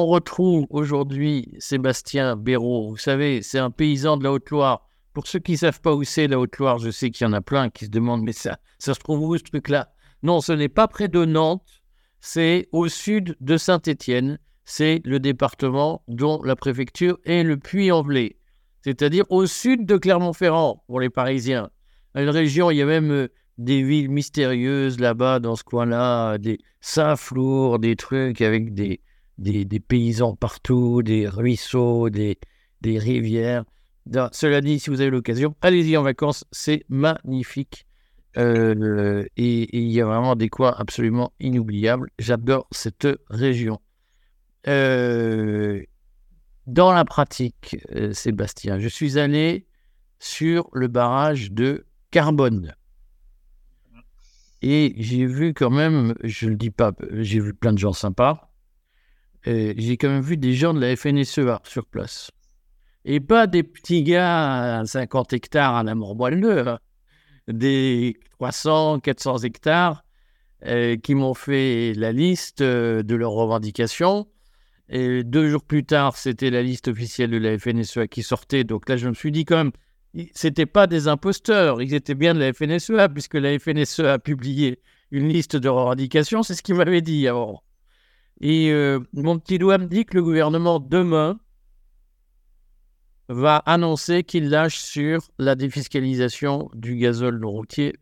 on retrouve aujourd'hui Sébastien Béraud. Vous savez, c'est un paysan de la Haute-Loire. Pour ceux qui ne savent pas où c'est la Haute-Loire, je sais qu'il y en a plein qui se demandent, mais ça, ça se trouve où ce truc-là? Non, ce n'est pas près de Nantes, c'est au sud de Saint-Étienne. C'est le département dont la préfecture est le Puy-en-Velay, c'est-à-dire au sud de Clermont-Ferrand pour les Parisiens. Une région, il y a même euh, des villes mystérieuses là-bas, dans ce coin-là, des Saint-Flour, des trucs avec des, des, paysans partout, des ruisseaux, des, rivières. Cela dit, si vous avez l'occasion, allez-y en vacances, c'est magnifique. Euh, et, il y a vraiment des coins absolument inoubliables. J'adore cette région. Euh, dans la pratique, euh, Sébastien, je suis allé sur le barrage de Carbone. Et j'ai vu quand même, je ne le dis pas, j'ai vu plein de gens sympas. J'ai quand même vu des gens de la FNSEA sur place. Et pas des petits gars à 50 hectares à la Morboile hein. des 300, 400 hectares euh, qui m'ont fait la liste euh, de leurs revendications. Et deux jours plus tard, c'était la liste officielle de la FNSEA qui sortait. Donc là, je me suis dit quand même, c'était pas des imposteurs, ils étaient bien de la FNSEA, puisque la FNSEA a publié une liste de revendications, c'est ce qu'il m'avait dit avant. Et euh, mon petit doigt me dit que le gouvernement, demain, va annoncer qu'il lâche sur la défiscalisation du gazole non routier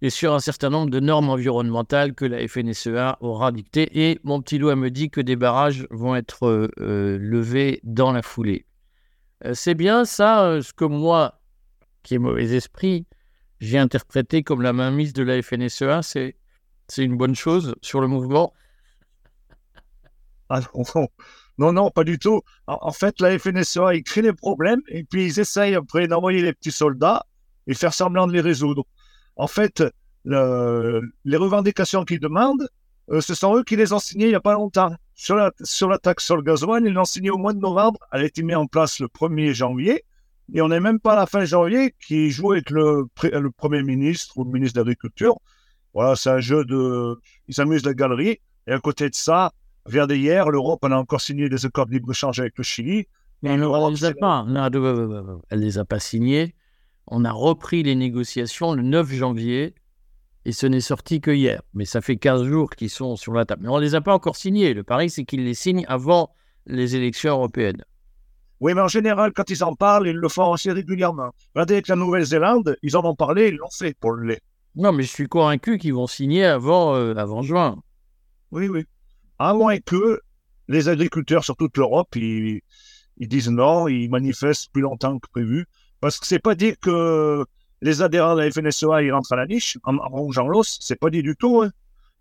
et sur un certain nombre de normes environnementales que la FNSEA aura dictées. Et mon petit doigt me dit que des barrages vont être euh, euh, levés dans la foulée. C'est bien ça, ce que moi, qui ai mauvais esprit, j'ai interprété comme la mainmise de la FNSEA. C'est une bonne chose sur le mouvement. Ah, non, non, pas du tout. En, fait, la FNSEA, ils créent des problèmes et puis ils essayent après d'envoyer les petits soldats et faire semblant de les résoudre. En fait, les revendications qu'ils demandent, euh, ce sont eux qui les ont signées il n'y a pas longtemps. Sur la, sur la taxe sur le gasoil, ils l'ont signée au mois de novembre. Elle a été mise en place le 1er janvier. Et on n'est même pas à la fin janvier qui joue avec le, le Premier ministre ou le ministre de l'Agriculture. Voilà, c'est un jeu de. Ils s'amusent la galerie. Et à côté de ça, Regardez hier, l'Europe a encore signé des accords de libre-échange avec le Chili. Mais elle ne les a pas. elle les a pas signés. On a repris les négociations le 9 janvier et ce n'est sorti que hier. Mais ça fait 15 jours qu'ils sont sur la table. Mais on ne les a pas encore signés. Le pari, c'est qu'ils les signent avant les élections européennes. Oui, mais en général, quand ils en parlent, ils le font assez régulièrement. Regardez avec la Nouvelle-Zélande, ils en ont parlé, ils l'ont fait pour le lait. Non, mais je suis convaincu qu'ils vont signer avant, euh, avant juin. Oui, oui à moins que les agriculteurs sur toute l'Europe, ils, disent non, ils manifestent plus longtemps que prévu. Parce que c'est pas dit que les adhérents de la FNSEA ils rentrent à la niche en, rongeant l'os, c'est pas dit du tout. Hein.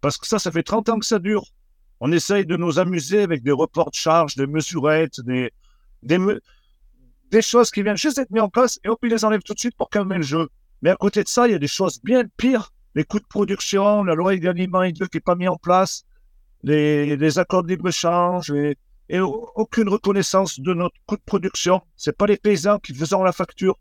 Parce que ça, ça fait 30 ans que ça dure. On essaye de nous amuser avec des reports de charges, des mesurettes, des, des, choses qui viennent juste d'être mises en place et puis ils les enlèvent tout de suite pour calmer le jeu. Mais à côté de ça, il y a des choses bien pires. Les coûts de production, la loi d'aliments qui n'est pas mise en place, les, accords de libre-échange et, aucune reconnaissance de notre coût de production. Ce pas les paysans qui faisons la facture.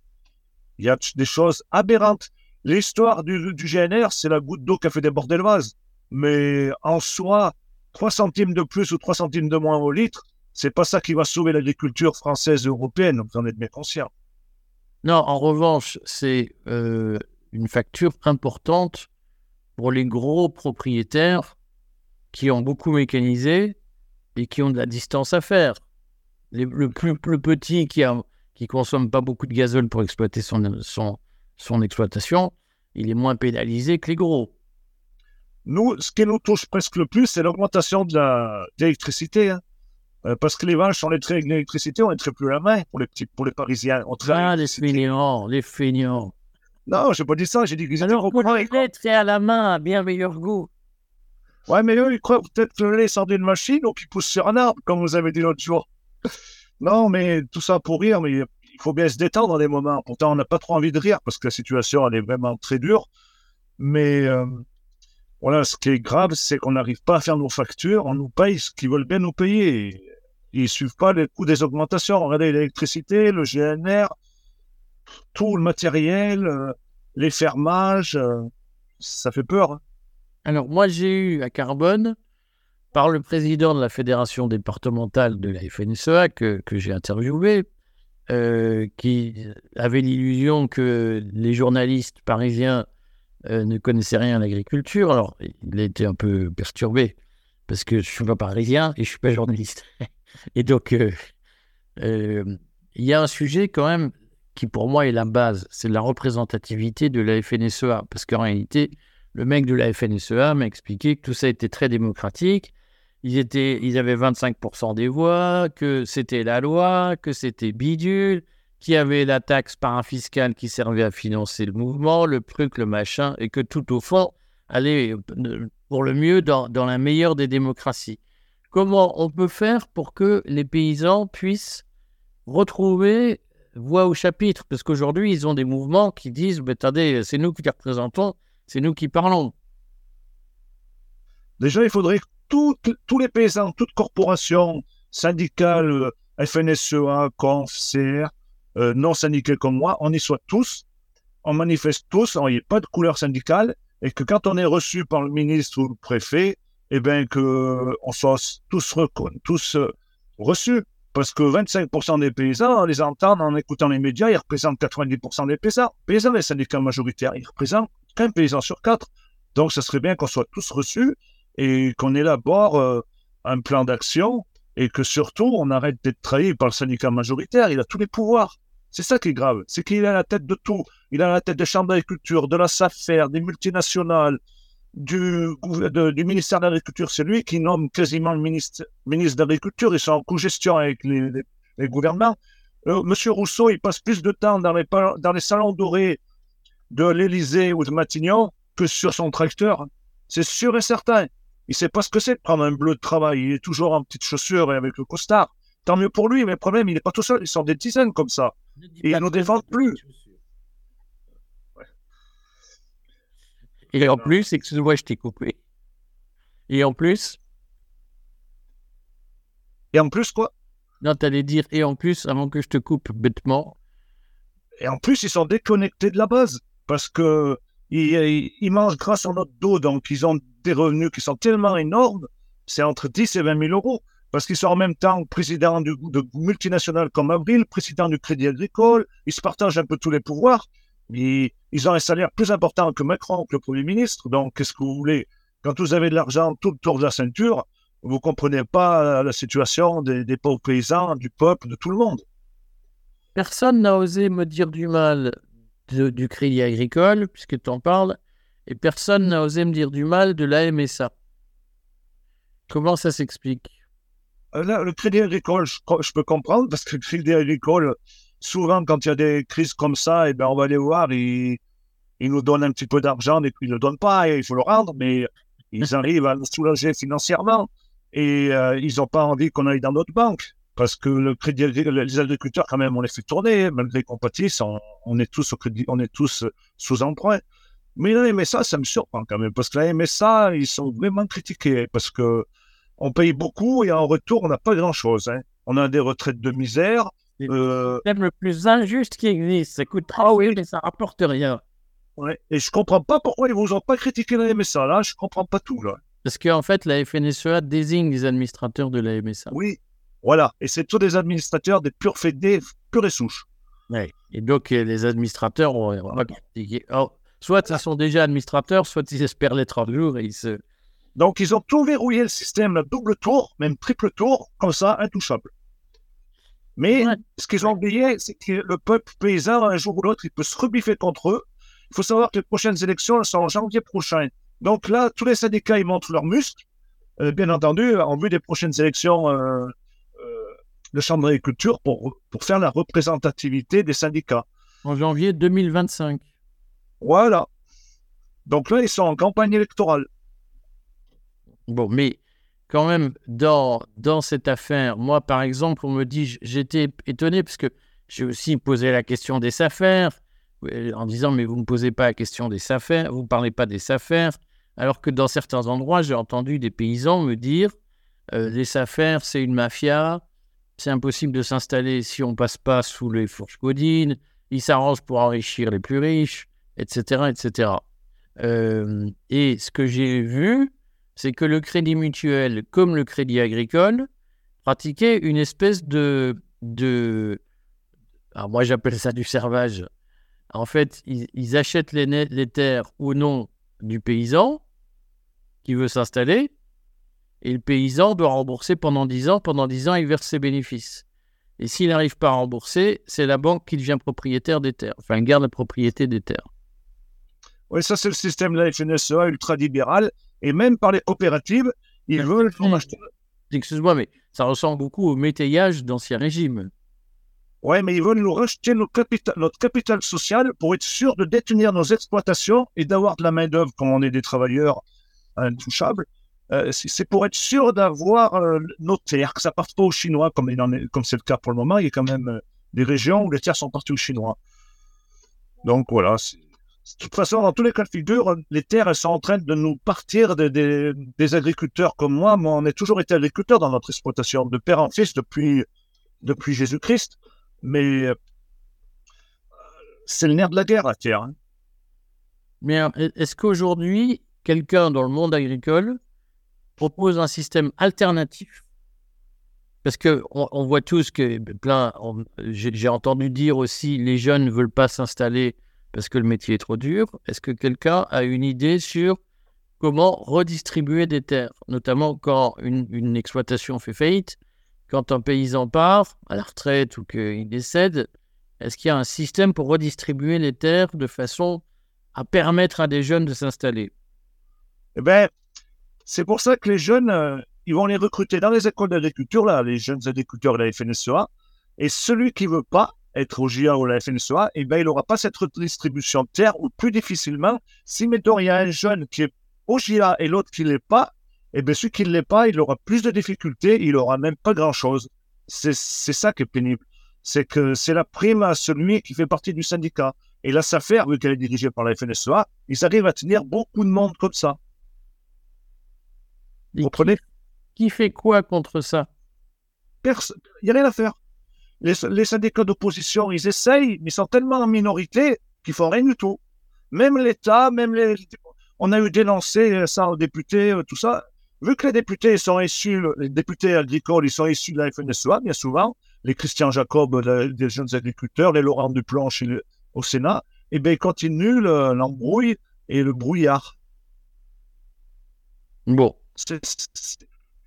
Il y a des choses aberrantes. L'histoire du, GNR, c'est la goutte d'eau qui a fait déborder le vase. Mais en soi, 3 centimes de plus ou 3 centimes de moins au litre, c'est pas ça qui va sauver l'agriculture française et européenne, vous en êtes bien conscient. Non, en revanche, c'est euh, une facture importante pour les gros propriétaires qui ont beaucoup mécanisé et qui ont de la distance à faire. le plus, plus petit qui ne qui consomme pas beaucoup de gazole pour exploiter son, son, son exploitation, il est moins pénalisé que les gros. Nous, ce qui nous touche presque le plus, c'est l'augmentation de l'électricité. Hein. Euh, parce que les vaches, on les traite avec l'électricité, on ne traite plus la main pour les petits, pour les Parisiens. On ah, les feignants, les feignants. Non, je n'ai pas dit ça, j'ai dit qu'ils Alors, pour les à la main à bien meilleur goût. Ouais, mais eux, ils croient peut-être que le lait sort d'une machine ou qu'il pousse sur un arbre, comme vous avez dit l'autre jour. non, mais tout ça pour rire, mais il faut bien se détendre dans des moments. Pourtant, on n'a pas trop envie de rire parce que la situation, elle est vraiment très dure. Mais euh, voilà, ce qui est grave, c'est qu'on n'arrive pas à faire nos factures. On nous paye ce qu'ils veulent bien nous payer. Ils ne suivent pas les coûts des augmentations. Regardez l'électricité, le GNR, tout le matériel, euh, les fermages. Euh, ça fait peur. Hein. Alors, moi, j'ai eu à Carbone par le président de la fédération départementale de la FNSEA que, j'ai interviewé, euh, qui avait l'illusion que les journalistes parisiens euh, ne connaissaient rien à l'agriculture. Alors, il été un peu perturbé parce que je ne suis pas parisien et je ne suis pas journaliste. et donc, euh, il y a un sujet quand même qui pour moi est la base, c'est la représentativité de la FNSEA. Parce qu'en réalité, le mec de la FNSEA m'a expliqué que tout ça était très démocratique. Ils, étaient, ils avaient 25% des voix, que c'était la loi, que c'était bidule, qu'il y avait la taxe parafiscale qui servait à financer le mouvement, le truc, le machin, et que tout au fond allait pour le mieux dans, dans la meilleure des démocraties. Comment on peut faire pour que les paysans puissent retrouver voix au chapitre, parce qu'aujourd'hui, ils ont des mouvements qui disent, mais attendez, c'est nous qui les représentons, c'est nous qui parlons. Déjà, il faudrait que tous les paysans, toutes corporations syndicales, FNSEA, CONF, CR, euh, non syndiqués comme moi, on y soit tous, on manifeste tous, il n'y a pas de couleur syndicale, et que quand on est reçu par le ministre ou le préfet, eh bien, qu'on soit tous, euh, reçus. Parce que 25% des paysans, on les entend en écoutant les médias, ils représentent 90% des paysans. Paysans, les syndicats majoritaires, ils représentent qu'un paysan sur quatre. Donc, ce serait bien qu'on soit tous reçus et qu'on élabore euh, un plan d'action et que surtout, on arrête d'être trahi par le syndicat majoritaire. Il a tous les pouvoirs. C'est ça qui est grave. C'est qu'il a la tête de tout. Il a la tête des chambres d'agriculture, de la SAFER, des multinationales, du, du ministère de l'Agriculture, c'est lui qui nomme quasiment le ministre, ministre de l'Agriculture. Ils sont en co-gestion avec les, les, gouvernements. Euh, Monsieur Rousseau, il passe plus de temps dans les, dans les salons dorés de l'Élysée ou de Matignon que sur son tracteur. C'est sûr et certain. Il ne sait pas ce que c'est de prendre un bleu de travail. Il est toujours en petites chaussures et avec le costard. Tant mieux pour lui, mais le problème, il n'est pas tout seul. Ils sont des dizaines comme ça. Et ils ne nous défendent plus. Et en plus, excuse-moi, je t'ai coupé. Et en plus Et en plus, quoi? Non, t'allais dire et en plus, avant que je te coupe bêtement. Et en plus, ils sont déconnectés de la base. Parce que ils, mangent grâce à notre dos. Donc, ils ont des revenus qui sont tellement énormes. C'est entre 10 et 20 000 euros. Parce qu'ils sont en même temps président du, de multinationales comme Avril, président du Crédit Agricole. Ils se partagent un peu tous les pouvoirs. Ils, ils ont un salaire plus important que Macron, que le Premier ministre. Donc, qu'est-ce que vous voulez? Quand vous avez de l'argent tout autour de la ceinture, vous ne comprenez pas la situation des, pauvres paysans, du peuple, de tout le monde. Personne n'a osé me dire du mal du crédit agricole, puisque tu en parles, et personne n'a osé me dire du mal de la MSA. Comment ça s'explique? Euh, Là, le crédit agricole, je, je, peux comprendre, parce que le crédit agricole, souvent, quand il y a des crises comme ça, eh ben, on va aller voir, ils, ils nous donnent un petit peu d'argent, puis ils ne le donnent pas, et il faut le rendre, mais ils arrivent à nous soulager financièrement. Et euh, ils n'ont pas envie qu'on aille dans notre banque. Parce que le crédit, les agriculteurs, quand même, on les fait tourner, malgré qu'on pâtisse, on, est tous au crédit, on est tous sous emprunt. Mais la MSA, ça me surprend quand même, parce que la MSA, ils sont vraiment critiqués, parce que on paye beaucoup et en retour, on n'a pas grand-chose. Hein. On a des retraites de misère. C'est le plus injuste qui existe. Ça coûte trop, oui, mais ça rapporte rien. Ouais. Et je comprends pas pourquoi ils vous ont pas critiqué la MSA. Là, je comprends pas tout. Là. Parce qu'en fait, la FNSEA désigne les administrateurs de la MSA. Oui, voilà. Et c'est tous des administrateurs des purs fédés, purs et souches. Ouais. Et donc, euh, les administrateurs ont, soit ils sont déjà administrateurs, soit ils espèrent l'être un jour et ils se. Donc, ils ont tout verrouillé le système, double tour, même triple tour, comme ça, intouchable. Mais ce qu'ils ont oublié, c'est que le peuple paysan, un jour ou l'autre, il peut se rebiffer contre eux. Il faut savoir que les prochaines élections elles sont en janvier prochain. Donc là, tous les syndicats, ils montrent leurs muscles. Euh, bien entendu, en vue des prochaines élections euh, euh, de Chambre d'agriculture pour, pour faire la représentativité des syndicats. En janvier 2025. Voilà. Donc là, ils sont en campagne électorale. Bon, mais quand même, dans, dans cette affaire, moi, par exemple, on me dit, j'étais étonné parce que j'ai aussi posé la question des affaires en disant, mais vous ne posez pas la question des affaires, vous ne parlez pas des affaires, alors que dans certains endroits, j'ai entendu des paysans me dire, euh, les affaires, c'est une mafia, c'est impossible de s'installer si on passe pas sous les fourches codines, ils s'arrangent pour enrichir les plus riches, etc., etc. Euh, et ce que j'ai vu, c'est que le crédit mutuel, comme le crédit agricole, pratiquait une espèce de... alors moi j'appelle ça du servage. En fait, ils, achètent les, les terres au nom du paysan qui veut s'installer, et le paysan doit rembourser pendant 10 ans. Pendant 10 ans, il verse ses bénéfices. Et s'il n'arrive pas à rembourser, c'est la banque qui devient propriétaire des terres, enfin garde la propriété des terres. Oui, ça c'est le système de la FNSEA ultra-libéral. Et même par les coopératives, ils veulent acheter. Excuse-moi, mais ça ressemble beaucoup au métayage d'Ancien Régime. Oui, mais ils veulent nous capital, notre capital social pour être sûr de détenir nos exploitations et d'avoir de la main-d'œuvre quand on est des travailleurs intouchables. Euh, c'est pour être sûr d'avoir euh, nos terres, que ça ne parte pas aux Chinois, comme c'est le cas pour le moment. Il y a quand même euh, des régions où les terres sont parties aux Chinois. Donc voilà. De toute façon, dans tous les cas de figure, les terres elles sont en train de nous partir des, agriculteurs comme moi. Moi, on a toujours été agriculteur dans notre exploitation, de père en fils depuis, depuis Jésus-Christ. Mais c'est le nerf de la guerre, la terre. Hein. Mais est-ce qu'aujourd'hui, quelqu'un dans le monde agricole propose un système alternatif? Parce que on, voit tous que plein, j'ai entendu dire aussi, les jeunes ne veulent pas s'installer parce que le métier est trop dur? Est-ce que quelqu'un a une idée sur comment redistribuer des terres, notamment quand une, exploitation fait faillite, quand un paysan part à la retraite ou qu'il décède, est-ce qu'il y a un système pour redistribuer les terres de façon à permettre à des jeunes de s'installer? Eh bien, c'est pour ça que les jeunes, euh, ils vont les recruter dans les écoles d'agriculture, là, les jeunes agriculteurs de la FNSEA. Et celui qui veut pas être au GIA ou à la FNSEA, eh ben, il n'aura pas cette redistribution de terre ou plus difficilement. Si, mettons, il y a un jeune qui est au GIA et l'autre qui ne l'est pas, eh bien, celui qui ne l'est pas, il aura plus de difficultés, il n'aura même pas grand-chose. C'est ça qui est pénible. C'est que c'est la prime à celui qui fait partie du syndicat. Et la SAFER, vu qu'elle est dirigée par la FNSEA, ils arrivent à tenir beaucoup de monde comme ça. Vous comprenez? qui, fait quoi contre ça? Il n'y a rien à faire. Les, syndicats d'opposition, ils essayent, mais ils sont tellement en minorité qu'ils font rien du tout. Même l'État, même les. On a eu dénoncé ça aux députés, euh, tout ça. Vu que les députés sont issus, les députés agricoles, ils sont issus de la FNSEA, bien souvent, les Christian Jacob des jeunes agriculteurs, les Laurent Duplanche au Sénat, et eh bien, ils continuent l'embrouille et le brouillard. Bon,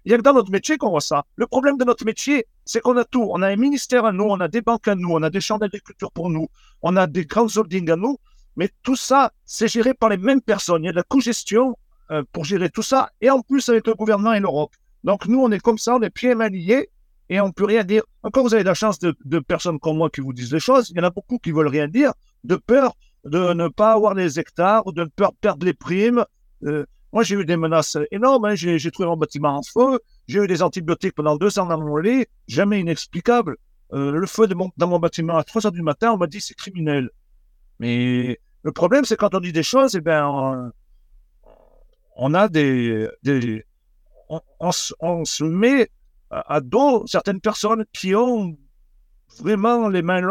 il y a que dans notre métier qu'on voit ça. Le problème de notre métier, c'est qu'on a tout. On a un ministère à nous, on a des banques à nous, on a des champs d'agriculture pour nous, on a des grands holdings à nous, mais tout ça, c'est géré par les mêmes personnes. Il y a de la co-gestion euh, pour gérer tout ça, et en plus avec le gouvernement et l'Europe. Donc nous, on est comme ça, on est pieds mains liés, et on ne peut rien dire. Encore, vous avez la chance de, personnes comme moi qui vous disent les choses. Il y en a beaucoup qui veulent rien dire, de peur de ne pas avoir les hectares, de peur perdre les primes. Euh, moi, j'ai eu des menaces énormes. Hein. J'ai trouvé mon bâtiment en feu. J'ai eu des antibiotiques pendant deux ans dans mon lit. Jamais inexplicable. Euh, le feu dans mon bâtiment à 3 heures du matin, on m'a dit c'est criminel. Mais le problème, c'est quand on dit des choses, eh ben, on, a des. des on, se met à, dos certaines personnes qui ont vraiment les mains,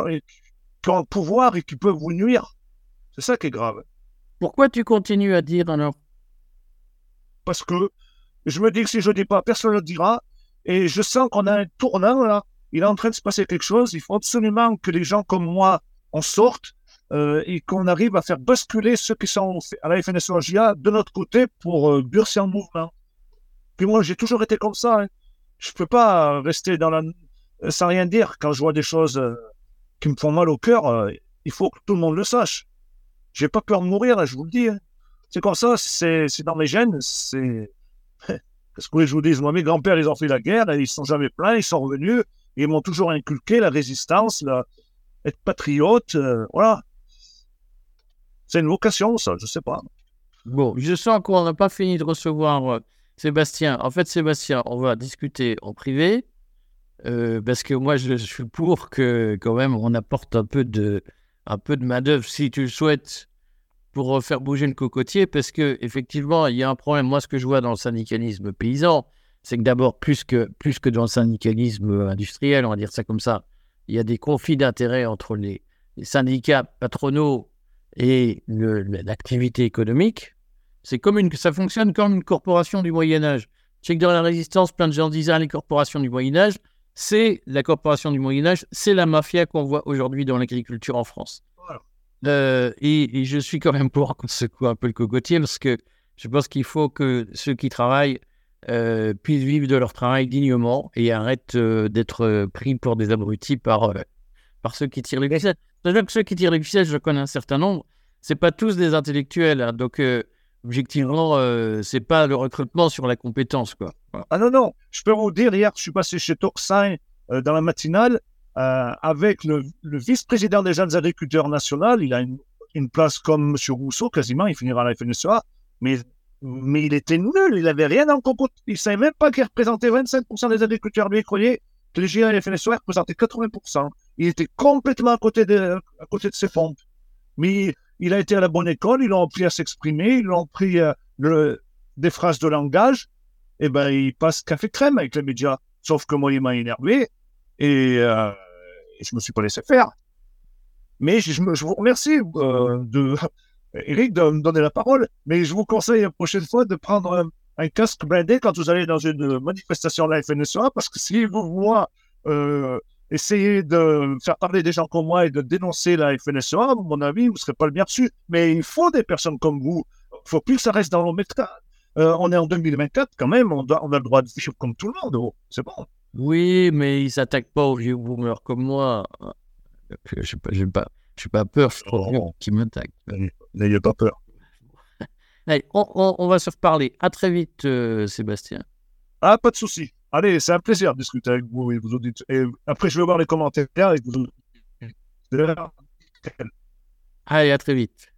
qui ont le pouvoir et qui peuvent vous nuire. C'est ça qui est grave. Pourquoi tu continues à dire alors parce que je me dis que si je ne dis pas, personne ne le dira. Et je sens qu'on a un tournant là. Il est en train de se passer quelque chose. Il faut absolument que les gens comme moi en sortent euh, et qu'on arrive à faire basculer ceux qui sont à la FNSOGA de notre côté pour euh, burcer en mouvement. Puis moi, j'ai toujours été comme ça. Hein. Je ne peux pas rester dans la... sans rien dire quand je vois des choses euh, qui me font mal au cœur. il faut que tout le monde le sache. J'ai pas peur de mourir, je vous le dis. Hein. C'est comme ça, c'est dans mes gènes. C'est. Qu'est-ce que je vous dis Moi, mes grands-pères, ils ont fait la guerre, ils ne sont jamais pleins, ils sont revenus, ils m'ont toujours inculqué la résistance, être patriote, euh, voilà. C'est une vocation, ça, je ne sais pas. Bon, je sens qu'on n'a pas fini de recevoir euh, Sébastien. En fait, Sébastien, on va discuter en privé, euh, parce que moi, je, je, suis pour que, quand même, on apporte un peu de, un peu de main-d'œuvre, si tu le souhaites, pour faire bouger le cocotier parce que effectivement il y a un problème. Moi, ce que je vois dans le syndicalisme paysan, c'est que d'abord plus que plus que dans le syndicalisme industriel, on va dire ça comme ça, il y a des conflits d'intérêts entre les, syndicats patronaux et l'activité économique. C'est comme une, ça fonctionne comme une corporation du Moyen Âge. Je sais que dans la résistance, plein de gens disaient ah, les corporations du Moyen Âge, c'est la corporation du Moyen Âge, c'est la mafia qu'on voit aujourd'hui dans l'agriculture en France. Euh, et, je suis quand même pour qu'on secoue un peu le cocotier parce que je pense qu'il faut que ceux qui travaillent euh, puissent vivre de leur travail dignement et arrêtent euh, d'être pris pour des abrutis par, par ceux qui tirent les ficelles. cest que ceux qui tirent les ficelles, je connais un certain nombre, c'est pas tous des intellectuels. Hein. donc, objectivement, c'est pas le recrutement sur la compétence. Quoi. Ah non, non, je peux vous dire, hier, je suis passé chez Toxin dans la matinale euh, avec le, vice-président des jeunes agriculteurs nationaux. Il a une, place comme M. Rousseau, quasiment, il finira à la FNSEA, mais, mais il était nul, il n'avait rien en compte. Il ne savait même pas qu'il représentait 25% des agriculteurs. Lui, il croyait que les GA et la FNSEA représentaient 80%. Il était complètement à côté de, à côté de ses fonds. Mais il a été à la bonne école, ils l'ont appris à s'exprimer, ils l'ont appris euh, le, des phrases de langage. Et eh ben, il passe café crème avec les médias. Sauf que moi, il m'a énervé. Et, euh, et je me suis pas laissé faire. Mais je, vous remercie, euh, Eric, de me donner la parole. Mais je vous conseille la prochaine fois de prendre un, casque blindé quand vous allez dans une manifestation la FNSEA, parce que si vous, moi, euh, essayez de faire parler des gens comme moi et de dénoncer la FNSEA, à mon avis, vous ne serez pas le bien reçu. Mais il faut des personnes comme vous. Il ne faut plus que ça reste dans nos Euh, on est en 2024 quand même, on a le droit de vivre comme tout le monde. Oh, c'est bon. Oui, mais ils s'attaquent pas aux vieux boomers comme moi. Je n'ai pas, pas, pas peur, suis vieux qui m'attaquent. N'ayez pas peur. Allez, on, va se reparler. À très vite, euh, Sébastien. Ah, pas de souci. Allez, c'est un plaisir de discuter avec vous et vous dites. Et après, je vais voir les commentaires et vous Allez, à très vite.